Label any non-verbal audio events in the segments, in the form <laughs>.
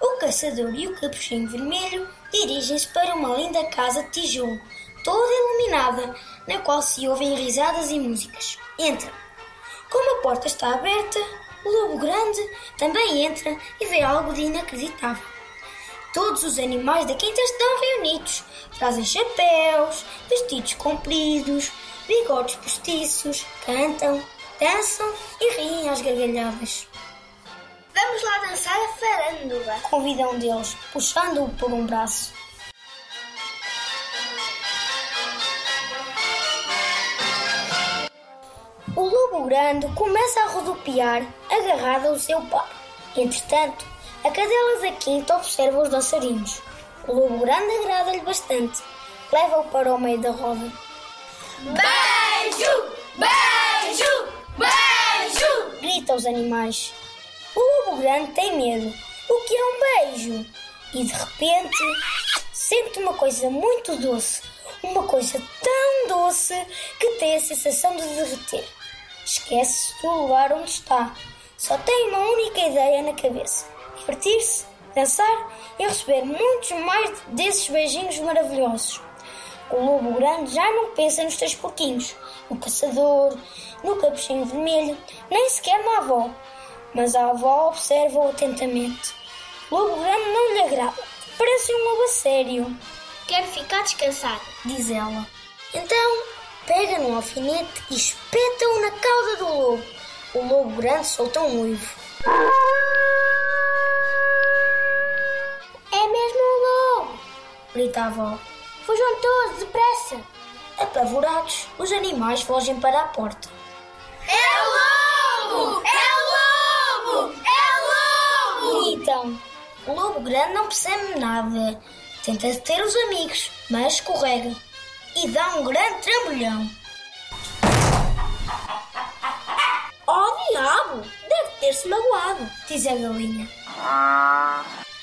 O caçador e o capuchinho vermelho dirigem-se para uma linda casa de tijolo, toda iluminada, na qual se ouvem risadas e músicas. Entram. Como a porta está aberta, o lobo grande também entra e vê algo de inacreditável. Todos os animais da quinta estão reunidos. Trazem chapéus, vestidos compridos, bigodes postiços, cantam, dançam e riem às gargalhadas. Convida um deles, puxando-o por um braço. O lobo grande começa a rodopiar, agarrado ao seu par. Entretanto, a cadela da quinta observa os dançarinos. O lobo grande agrada-lhe bastante. Leva-o para o meio da roda. Beijo! Beijo! Beijo! Grita aos animais. O lobo grande tem medo. O que é um beijo? E de repente sente uma coisa muito doce. Uma coisa tão doce que tem a sensação de derreter. Esquece-se do lugar onde está. Só tem uma única ideia na cabeça: divertir-se, dançar e receber muitos mais desses beijinhos maravilhosos. O lobo grande já não pensa nos três porquinhos, no caçador, no capuchinho vermelho, nem sequer na avó. Mas a avó observa-o atentamente. O lobo grande não lhe agrada. Parece um lobo a sério, Quero ficar descansado. diz ela. Então, pega num alfinete e espeta-o na cauda do lobo. O lobo grande solta um uivo. É mesmo um lobo. Grita a avó. Fujam todos, depressa. Apavorados, os animais fogem para a porta. É lobo! É lobo! É lobo! E então, o lobo grande não percebe nada. Tenta deter os amigos, mas escorrega. E dá um grande trambolhão. Oh, diabo! Deve ter-se magoado. Diz a galinha.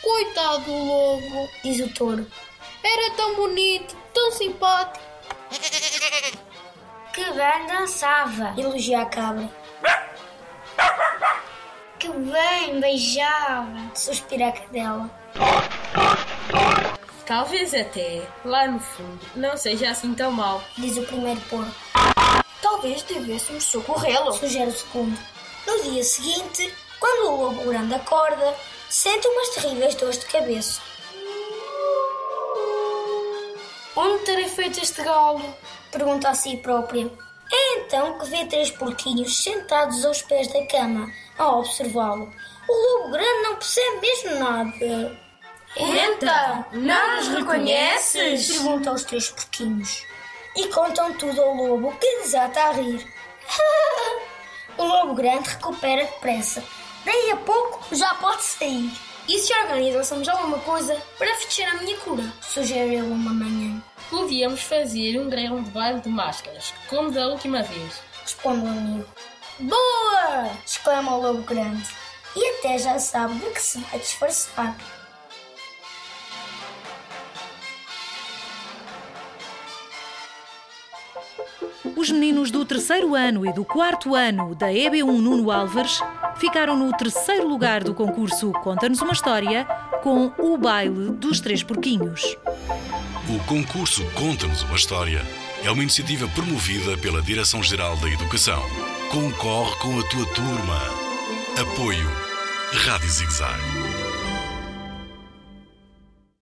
Coitado do lobo. Diz o touro. Era tão bonito, tão simpático. Que bem dançava. Elogia a cabra. Que bem beijava. Suspira a cadela. Talvez até, lá no fundo, não seja assim tão mal. Diz o primeiro porco. Talvez devêssemos socorrê-lo. Sugere o segundo. No dia seguinte, quando o lobo grande acorda, sente umas terríveis dores de cabeça. Onde terei feito este galo? Pergunta a si própria. Então que vê três porquinhos sentados aos pés da cama, a observá-lo. O lobo grande não percebe mesmo nada. Então, não nos reconheces? Pergunta aos três porquinhos. E contam tudo ao lobo, que desata a rir. <laughs> o lobo grande recupera depressa. Daí a pouco já pode sair. E se organizássemos alguma coisa para fechar a minha cura? Sugere ele uma manhã. Podíamos fazer um grão de baile de máscaras, como da última vez. Responde o amigo. Boa! exclama o lobo grande. E até já sabe de que se vai disfarçar. Os meninos do terceiro ano e do quarto ano da EB1 Nuno Álvares ficaram no terceiro lugar do concurso Conta-nos uma História com o baile dos Três Porquinhos. O concurso Conta-nos uma História é uma iniciativa promovida pela Direção-Geral da Educação. Concorre com a tua turma. Apoio Rádio Zigzag.